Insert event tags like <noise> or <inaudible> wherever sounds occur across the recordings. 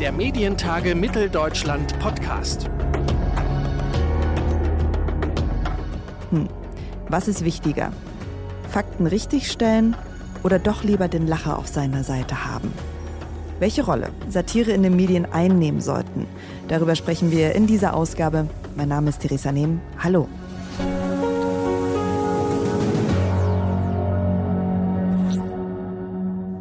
Der Medientage Mitteldeutschland Podcast. Hm. Was ist wichtiger? Fakten richtigstellen oder doch lieber den Lacher auf seiner Seite haben? Welche Rolle Satire in den Medien einnehmen sollten, darüber sprechen wir in dieser Ausgabe. Mein Name ist Theresa Nehm. Hallo.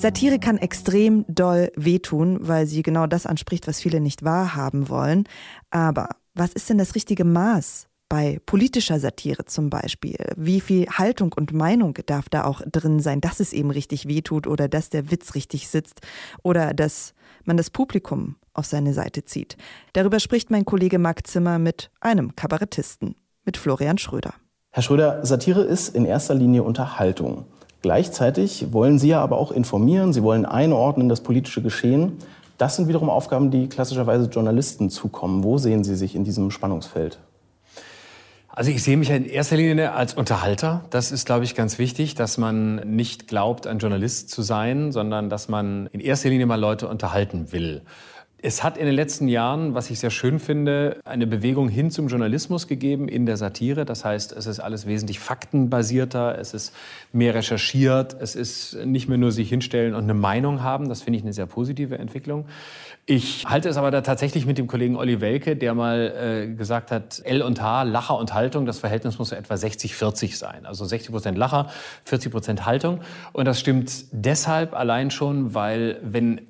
Satire kann extrem doll wehtun, weil sie genau das anspricht, was viele nicht wahrhaben wollen. Aber was ist denn das richtige Maß bei politischer Satire zum Beispiel? Wie viel Haltung und Meinung darf da auch drin sein, dass es eben richtig wehtut oder dass der Witz richtig sitzt oder dass man das Publikum auf seine Seite zieht? Darüber spricht mein Kollege Marc Zimmer mit einem Kabarettisten, mit Florian Schröder. Herr Schröder, Satire ist in erster Linie Unterhaltung. Gleichzeitig wollen Sie ja aber auch informieren, Sie wollen einordnen das politische Geschehen. Das sind wiederum Aufgaben, die klassischerweise Journalisten zukommen. Wo sehen Sie sich in diesem Spannungsfeld? Also ich sehe mich in erster Linie als Unterhalter. Das ist, glaube ich, ganz wichtig, dass man nicht glaubt, ein Journalist zu sein, sondern dass man in erster Linie mal Leute unterhalten will. Es hat in den letzten Jahren, was ich sehr schön finde, eine Bewegung hin zum Journalismus gegeben in der Satire. Das heißt, es ist alles wesentlich faktenbasierter, es ist mehr recherchiert, es ist nicht mehr nur sich hinstellen und eine Meinung haben. Das finde ich eine sehr positive Entwicklung. Ich halte es aber da tatsächlich mit dem Kollegen Olli Welke, der mal äh, gesagt hat, L und H, Lacher und Haltung, das Verhältnis muss so etwa 60-40 sein. Also 60 Prozent Lacher, 40 Prozent Haltung. Und das stimmt deshalb allein schon, weil wenn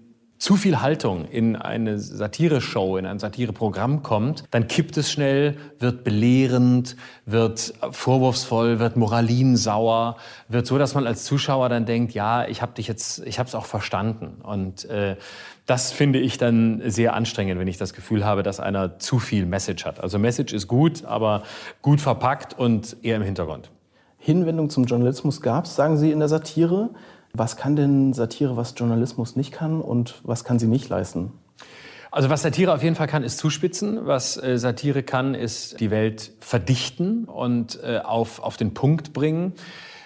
zu viel Haltung in eine Satire-Show, in ein Satire-Programm kommt, dann kippt es schnell, wird belehrend, wird vorwurfsvoll, wird moralinsauer, wird so, dass man als Zuschauer dann denkt, ja, ich habe dich jetzt, ich habe es auch verstanden. Und äh, das finde ich dann sehr anstrengend, wenn ich das Gefühl habe, dass einer zu viel Message hat. Also Message ist gut, aber gut verpackt und eher im Hintergrund. Hinwendung zum Journalismus gab es, sagen Sie in der Satire. Was kann denn Satire, was Journalismus nicht kann und was kann sie nicht leisten? Also was Satire auf jeden Fall kann, ist zuspitzen. Was äh, Satire kann, ist die Welt verdichten und äh, auf, auf den Punkt bringen.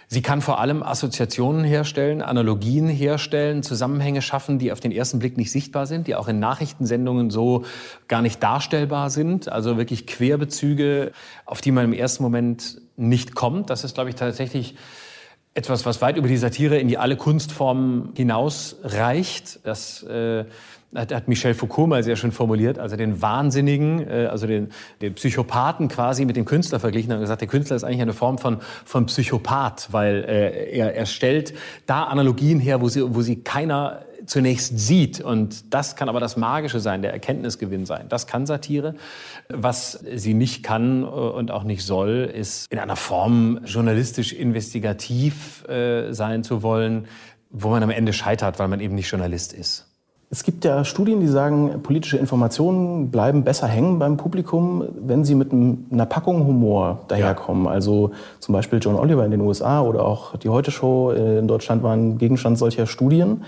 Sie kann vor allem Assoziationen herstellen, Analogien herstellen, Zusammenhänge schaffen, die auf den ersten Blick nicht sichtbar sind, die auch in Nachrichtensendungen so gar nicht darstellbar sind. Also wirklich Querbezüge, auf die man im ersten Moment nicht kommt. Das ist, glaube ich, tatsächlich etwas, was weit über die Satire in die alle Kunstformen hinausreicht. Das äh, hat, hat Michel Foucault mal sehr schön formuliert, also den Wahnsinnigen, äh, also den, den Psychopathen quasi mit dem Künstler verglichen hat gesagt, der Künstler ist eigentlich eine Form von, von Psychopath, weil äh, er, er stellt da Analogien her, wo sie, wo sie keiner zunächst sieht. Und das kann aber das Magische sein, der Erkenntnisgewinn sein. Das kann Satire. Was sie nicht kann äh, und auch nicht soll, ist in einer Form journalistisch investigativ äh, sein zu wollen, wo man am Ende scheitert, weil man eben nicht Journalist ist. Es gibt ja Studien, die sagen, politische Informationen bleiben besser hängen beim Publikum, wenn sie mit einer Packung Humor daherkommen. Ja. Also zum Beispiel John Oliver in den USA oder auch die Heute Show in Deutschland waren Gegenstand solcher Studien.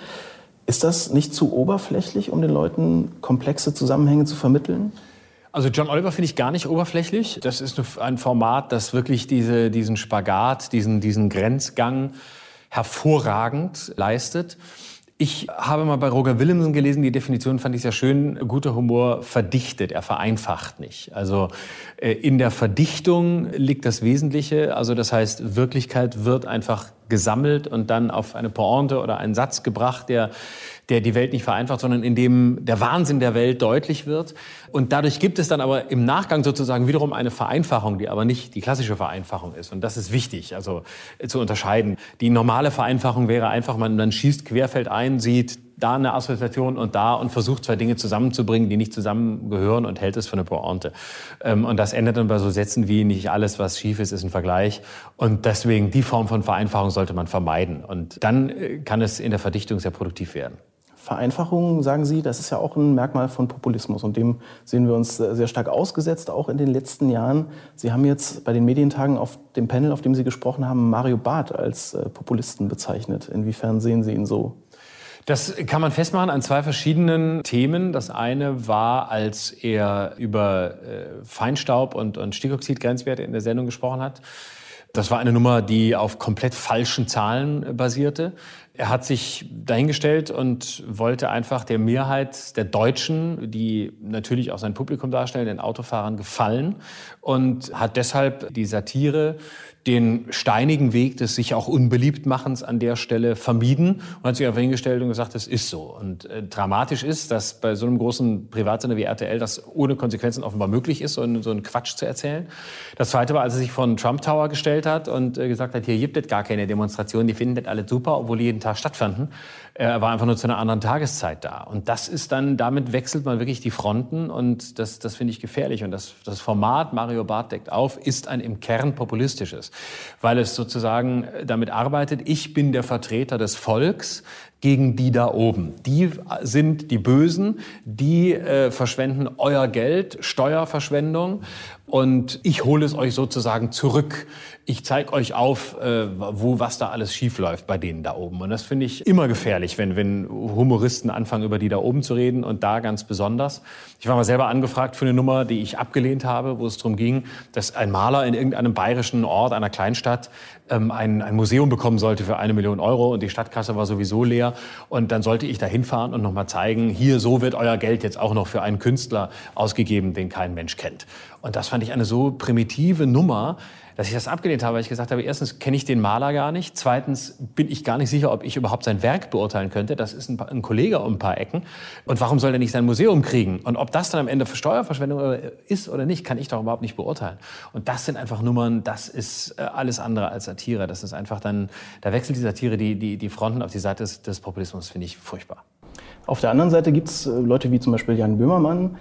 Ist das nicht zu oberflächlich, um den Leuten komplexe Zusammenhänge zu vermitteln? Also John Oliver finde ich gar nicht oberflächlich. Das ist ein Format, das wirklich diese, diesen Spagat, diesen, diesen Grenzgang hervorragend leistet. Ich habe mal bei Roger Willemsen gelesen, die Definition fand ich sehr schön, guter Humor verdichtet, er vereinfacht nicht. Also äh, in der Verdichtung liegt das Wesentliche, also das heißt, Wirklichkeit wird einfach gesammelt und dann auf eine Pointe oder einen Satz gebracht, der der die Welt nicht vereinfacht, sondern in dem der Wahnsinn der Welt deutlich wird. Und dadurch gibt es dann aber im Nachgang sozusagen wiederum eine Vereinfachung, die aber nicht die klassische Vereinfachung ist. Und das ist wichtig, also äh, zu unterscheiden. Die normale Vereinfachung wäre einfach, man, man schießt querfeld ein, sieht da eine Assoziation und da und versucht zwei Dinge zusammenzubringen, die nicht zusammengehören und hält es für eine Pointe. Ähm, und das endet dann bei so Sätzen wie nicht alles, was schief ist, ist ein Vergleich. Und deswegen die Form von Vereinfachung sollte man vermeiden. Und dann äh, kann es in der Verdichtung sehr produktiv werden. Vereinfachung, sagen Sie, das ist ja auch ein Merkmal von Populismus und dem sehen wir uns sehr stark ausgesetzt, auch in den letzten Jahren. Sie haben jetzt bei den Medientagen auf dem Panel, auf dem Sie gesprochen haben, Mario Barth als äh, Populisten bezeichnet. Inwiefern sehen Sie ihn so? Das kann man festmachen an zwei verschiedenen Themen. Das eine war, als er über äh, Feinstaub und, und Stickoxidgrenzwerte in der Sendung gesprochen hat. Das war eine Nummer, die auf komplett falschen Zahlen basierte. Er hat sich dahingestellt und wollte einfach der Mehrheit der Deutschen, die natürlich auch sein Publikum darstellen, den Autofahrern gefallen und hat deshalb die Satire den steinigen Weg des sich auch unbeliebt machens an der Stelle vermieden und hat sich einfach hingestellt und gesagt, es ist so. Und äh, dramatisch ist, dass bei so einem großen Privatsender wie RTL das ohne Konsequenzen offenbar möglich ist, so, einen, so einen Quatsch zu erzählen. Das Zweite war, als er sich von Trump Tower gestellt hat und äh, gesagt hat, hier gibt es gar keine Demonstrationen, die finden das alle super, obwohl die jeden Tag stattfanden. Er war einfach nur zu einer anderen Tageszeit da. Und das ist dann, damit wechselt man wirklich die Fronten und das, das finde ich gefährlich. Und das, das Format Mario Barth deckt auf, ist ein im Kern populistisches, weil es sozusagen damit arbeitet, ich bin der Vertreter des Volks, gegen die da oben. Die sind die Bösen, die äh, verschwenden euer Geld, Steuerverschwendung und ich hole es euch sozusagen zurück. Ich zeige euch auf, äh, wo was da alles schief läuft bei denen da oben. Und das finde ich immer gefährlich, wenn, wenn Humoristen anfangen, über die da oben zu reden und da ganz besonders. Ich war mal selber angefragt für eine Nummer, die ich abgelehnt habe, wo es darum ging, dass ein Maler in irgendeinem bayerischen Ort, einer Kleinstadt, ähm, ein, ein Museum bekommen sollte für eine Million Euro und die Stadtkasse war sowieso leer. Und dann sollte ich da hinfahren und nochmal zeigen, hier, so wird euer Geld jetzt auch noch für einen Künstler ausgegeben, den kein Mensch kennt. Und das fand ich eine so primitive Nummer, dass ich das abgelehnt habe, weil ich gesagt habe, erstens kenne ich den Maler gar nicht, zweitens bin ich gar nicht sicher, ob ich überhaupt sein Werk beurteilen könnte. Das ist ein, ein Kollege um ein paar Ecken. Und warum soll er nicht sein Museum kriegen? Und ob das dann am Ende für Steuerverschwendung ist oder nicht, kann ich doch überhaupt nicht beurteilen. Und das sind einfach Nummern, das ist äh, alles andere als Satire. Das ist einfach dann, da wechselt die Satire die, die, die Fronten auf die Seite des, des Populismus, finde ich furchtbar. Auf der anderen Seite gibt es äh, Leute wie zum Beispiel Jan Böhmermann,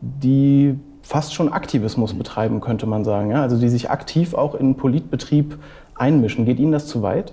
die fast schon Aktivismus betreiben, könnte man sagen. Ja? Also die sich aktiv auch in Politbetrieb einmischen. Geht Ihnen das zu weit?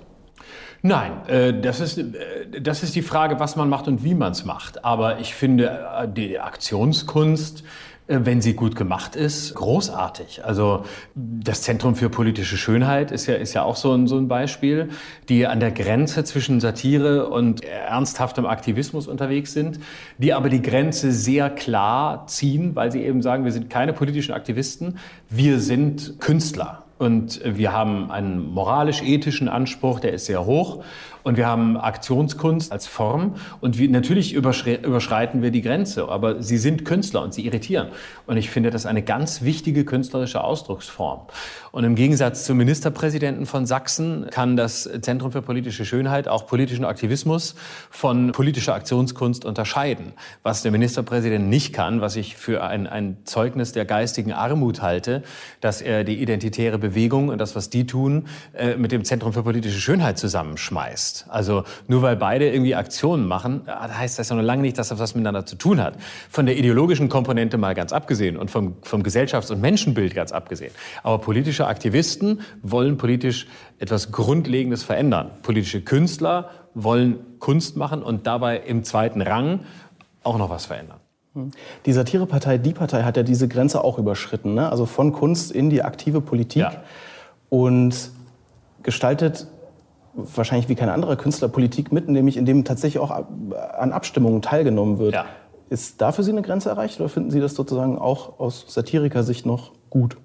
Nein, äh, das, ist, äh, das ist die Frage, was man macht und wie man es macht. Aber ich finde, äh, die Aktionskunst wenn sie gut gemacht ist, großartig. Also das Zentrum für politische Schönheit ist ja, ist ja auch so ein, so ein Beispiel, die an der Grenze zwischen Satire und ernsthaftem Aktivismus unterwegs sind, die aber die Grenze sehr klar ziehen, weil sie eben sagen, wir sind keine politischen Aktivisten, wir sind Künstler. Und wir haben einen moralisch-ethischen Anspruch, der ist sehr hoch. Und wir haben Aktionskunst als Form. Und wir, natürlich überschreiten wir die Grenze. Aber sie sind Künstler und sie irritieren. Und ich finde das eine ganz wichtige künstlerische Ausdrucksform. Und im Gegensatz zum Ministerpräsidenten von Sachsen kann das Zentrum für politische Schönheit auch politischen Aktivismus von politischer Aktionskunst unterscheiden. Was der Ministerpräsident nicht kann, was ich für ein, ein Zeugnis der geistigen Armut halte, dass er die identitäre Bewegung und das, was die tun, äh, mit dem Zentrum für politische Schönheit zusammenschmeißt ist. Also nur weil beide irgendwie Aktionen machen, äh, heißt das ja noch lange nicht, dass das was miteinander zu tun hat. Von der ideologischen Komponente mal ganz abgesehen und vom, vom Gesellschafts- und Menschenbild ganz abgesehen. Aber politische Aktivisten wollen politisch etwas Grundlegendes verändern. Politische Künstler wollen Kunst machen und dabei im zweiten Rang auch noch was verändern. Hm. Die Satirepartei Die Partei hat ja diese Grenze auch überschritten, ne? also von Kunst in die aktive Politik ja. und gestaltet wahrscheinlich wie kein anderer Künstler Politik mit, nämlich indem tatsächlich auch an Abstimmungen teilgenommen wird. Ja. Ist da für Sie eine Grenze erreicht oder finden Sie das sozusagen auch aus Satiriker-Sicht noch gut?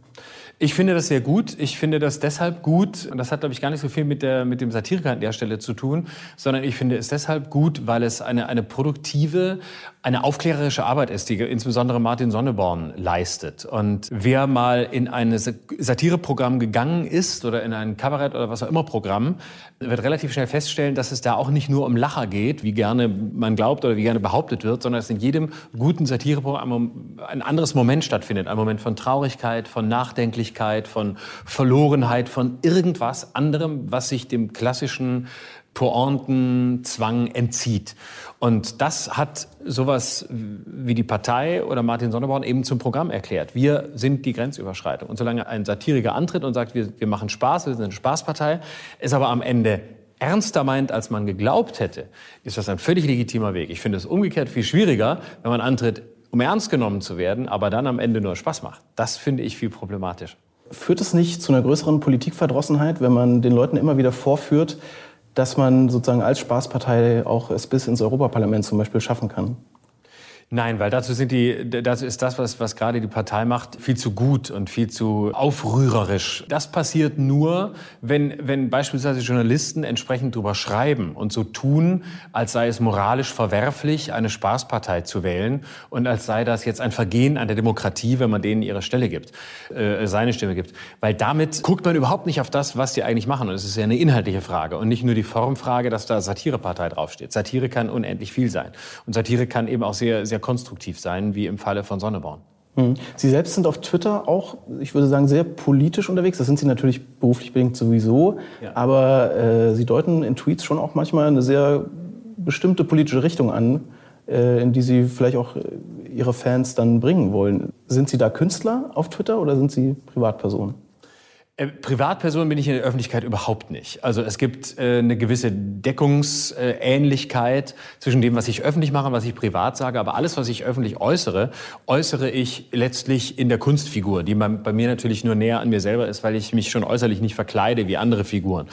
Ich finde das sehr gut. Ich finde das deshalb gut, und das hat, glaube ich, gar nicht so viel mit, der, mit dem Satiriker an der Stelle zu tun, sondern ich finde es deshalb gut, weil es eine, eine produktive, eine aufklärerische Arbeit ist, die insbesondere Martin Sonneborn leistet. Und wer mal in ein Satireprogramm gegangen ist oder in ein Kabarett oder was auch immer Programm, wird relativ schnell feststellen, dass es da auch nicht nur um Lacher geht, wie gerne man glaubt oder wie gerne behauptet wird, sondern dass in jedem guten Satireprogramm ein anderes Moment stattfindet. Ein Moment von Traurigkeit, von Nachdenklichkeit, von Verlorenheit, von irgendwas anderem, was sich dem klassischen Pointenzwang entzieht. Und das hat sowas wie die Partei oder Martin Sonneborn eben zum Programm erklärt. Wir sind die Grenzüberschreitung. Und solange ein Satiriker antritt und sagt, wir, wir machen Spaß, wir sind eine Spaßpartei, ist aber am Ende ernster meint, als man geglaubt hätte, ist das ein völlig legitimer Weg. Ich finde es umgekehrt viel schwieriger, wenn man antritt, um ernst genommen zu werden, aber dann am Ende nur Spaß macht. Das finde ich viel problematisch. Führt es nicht zu einer größeren Politikverdrossenheit, wenn man den Leuten immer wieder vorführt, dass man sozusagen als Spaßpartei auch es bis ins Europaparlament zum Beispiel schaffen kann? Nein, weil dazu sind die, dazu ist das, was, was gerade die Partei macht, viel zu gut und viel zu aufrührerisch. Das passiert nur, wenn, wenn beispielsweise Journalisten entsprechend drüber schreiben und so tun, als sei es moralisch verwerflich, eine Spaßpartei zu wählen und als sei das jetzt ein Vergehen an der Demokratie, wenn man denen ihre Stelle gibt, äh, seine Stimme gibt. Weil damit guckt man überhaupt nicht auf das, was die eigentlich machen. Und es ist ja eine inhaltliche Frage und nicht nur die Formfrage, dass da Satirepartei draufsteht. Satire kann unendlich viel sein. Und Satire kann eben auch sehr, sehr konstruktiv sein, wie im Falle von Sonneborn. Hm. Sie selbst sind auf Twitter auch, ich würde sagen, sehr politisch unterwegs. Das sind Sie natürlich beruflich bedingt sowieso. Ja. Aber äh, Sie deuten in Tweets schon auch manchmal eine sehr bestimmte politische Richtung an, äh, in die Sie vielleicht auch äh, Ihre Fans dann bringen wollen. Sind Sie da Künstler auf Twitter oder sind Sie Privatperson? Äh, Privatperson bin ich in der Öffentlichkeit überhaupt nicht. Also es gibt äh, eine gewisse Deckungsähnlichkeit zwischen dem, was ich öffentlich mache und was ich privat sage. Aber alles, was ich öffentlich äußere, äußere ich letztlich in der Kunstfigur, die bei mir natürlich nur näher an mir selber ist, weil ich mich schon äußerlich nicht verkleide wie andere Figuren.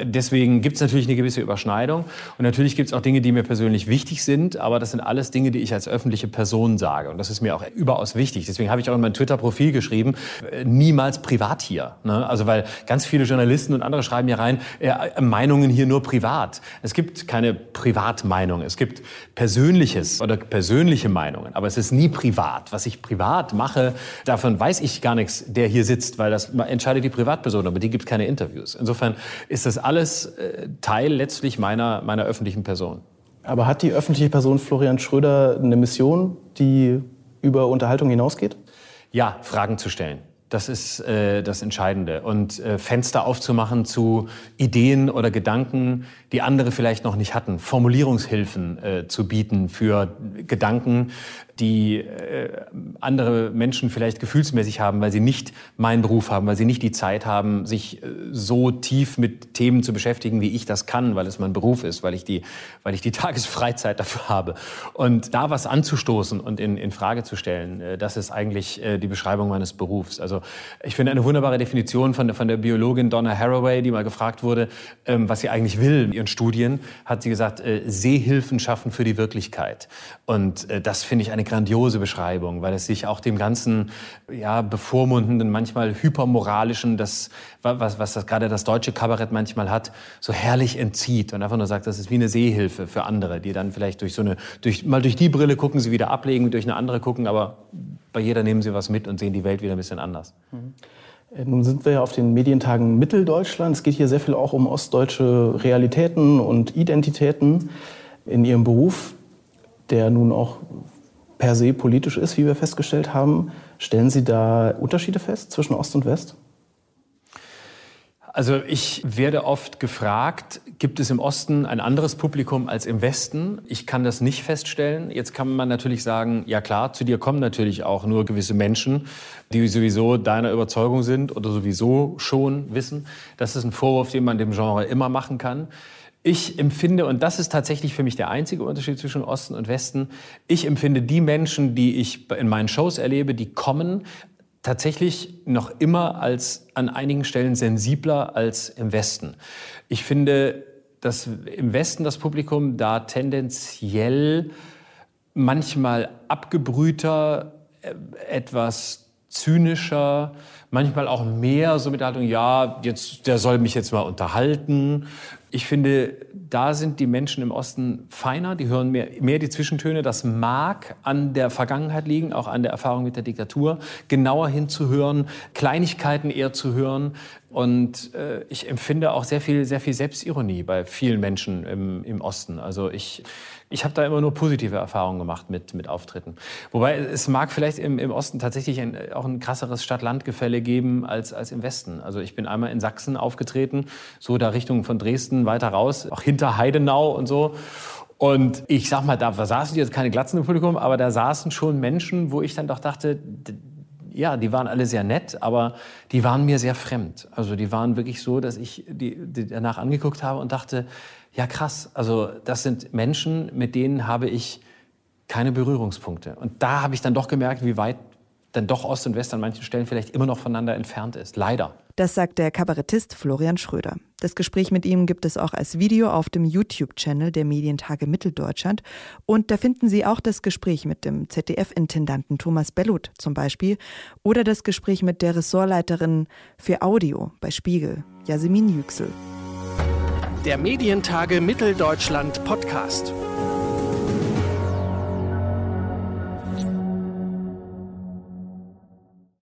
Deswegen gibt es natürlich eine gewisse Überschneidung. Und natürlich gibt es auch Dinge, die mir persönlich wichtig sind. Aber das sind alles Dinge, die ich als öffentliche Person sage. Und das ist mir auch überaus wichtig. Deswegen habe ich auch in mein Twitter-Profil geschrieben, äh, niemals privat hier. Ne? Also weil ganz viele Journalisten und andere schreiben ja rein, äh, Meinungen hier nur privat. Es gibt keine Privatmeinung. Es gibt Persönliches oder persönliche Meinungen. Aber es ist nie privat. Was ich privat mache, davon weiß ich gar nichts, der hier sitzt, weil das entscheidet die Privatperson. Aber die gibt keine Interviews. Insofern ist das alles äh, Teil letztlich meiner, meiner öffentlichen Person. Aber hat die öffentliche Person Florian Schröder eine Mission, die über Unterhaltung hinausgeht? Ja, Fragen zu stellen. Das ist äh, das Entscheidende. Und äh, Fenster aufzumachen zu Ideen oder Gedanken, die andere vielleicht noch nicht hatten. Formulierungshilfen äh, zu bieten für Gedanken, die äh, andere Menschen vielleicht gefühlsmäßig haben, weil sie nicht meinen Beruf haben, weil sie nicht die Zeit haben, sich äh, so tief mit Themen zu beschäftigen, wie ich das kann, weil es mein Beruf ist, weil ich die, weil ich die <laughs> Tagesfreizeit dafür habe. Und da was anzustoßen und in, in Frage zu stellen, äh, das ist eigentlich äh, die Beschreibung meines Berufs. Also ich finde eine wunderbare Definition von, von der Biologin Donna Haraway, die mal gefragt wurde, ähm, was sie eigentlich will in ihren Studien, hat sie gesagt, äh, Sehhilfen schaffen für die Wirklichkeit. Und äh, das finde ich eine grandiose Beschreibung, weil es sich auch dem ganzen ja, bevormundenden, manchmal hypermoralischen, das, was, was das, gerade das deutsche Kabarett manchmal hat, so herrlich entzieht und einfach nur sagt, das ist wie eine Sehhilfe für andere, die dann vielleicht durch so eine, durch, mal durch die Brille gucken, sie wieder ablegen, durch eine andere gucken, aber bei jeder nehmen sie was mit und sehen die Welt wieder ein bisschen anders. Mhm. Nun sind wir ja auf den Medientagen Mitteldeutschland. Es geht hier sehr viel auch um ostdeutsche Realitäten und Identitäten in Ihrem Beruf, der nun auch per se politisch ist, wie wir festgestellt haben. Stellen Sie da Unterschiede fest zwischen Ost und West? Also ich werde oft gefragt, gibt es im Osten ein anderes Publikum als im Westen? Ich kann das nicht feststellen. Jetzt kann man natürlich sagen, ja klar, zu dir kommen natürlich auch nur gewisse Menschen, die sowieso deiner Überzeugung sind oder sowieso schon wissen. Das ist ein Vorwurf, den man dem Genre immer machen kann. Ich empfinde, und das ist tatsächlich für mich der einzige Unterschied zwischen Osten und Westen, ich empfinde die Menschen, die ich in meinen Shows erlebe, die kommen, tatsächlich noch immer als an einigen Stellen sensibler als im Westen. Ich finde, dass im Westen das Publikum da tendenziell manchmal abgebrühter, äh, etwas zynischer, manchmal auch mehr so mit der Haltung, ja, jetzt, der soll mich jetzt mal unterhalten. Ich finde, da sind die Menschen im Osten feiner, die hören mehr, mehr die Zwischentöne. Das mag an der Vergangenheit liegen, auch an der Erfahrung mit der Diktatur, genauer hinzuhören, Kleinigkeiten eher zu hören. Und äh, ich empfinde auch sehr viel, sehr viel Selbstironie bei vielen Menschen im, im Osten. Also ich, ich habe da immer nur positive Erfahrungen gemacht mit, mit Auftritten. Wobei es mag vielleicht im, im Osten tatsächlich ein, auch ein krasseres Stadt-Land-Gefälle geben als, als im Westen. Also ich bin einmal in Sachsen aufgetreten, so da Richtung von Dresden weiter raus, auch hinter Heidenau und so. Und ich sag mal, da saßen jetzt keine Glatzen im Publikum, aber da saßen schon Menschen, wo ich dann doch dachte, ja, die waren alle sehr nett, aber die waren mir sehr fremd. Also die waren wirklich so, dass ich die, die danach angeguckt habe und dachte, ja krass, also das sind Menschen, mit denen habe ich keine Berührungspunkte. Und da habe ich dann doch gemerkt, wie weit dann doch Ost und West an manchen Stellen vielleicht immer noch voneinander entfernt ist. Leider. Das sagt der Kabarettist Florian Schröder. Das Gespräch mit ihm gibt es auch als Video auf dem YouTube-Channel der Medientage Mitteldeutschland. Und da finden Sie auch das Gespräch mit dem ZDF-Intendanten Thomas Bellut zum Beispiel oder das Gespräch mit der Ressortleiterin für Audio bei Spiegel, Jasmin Yüksel. Der Medientage Mitteldeutschland Podcast.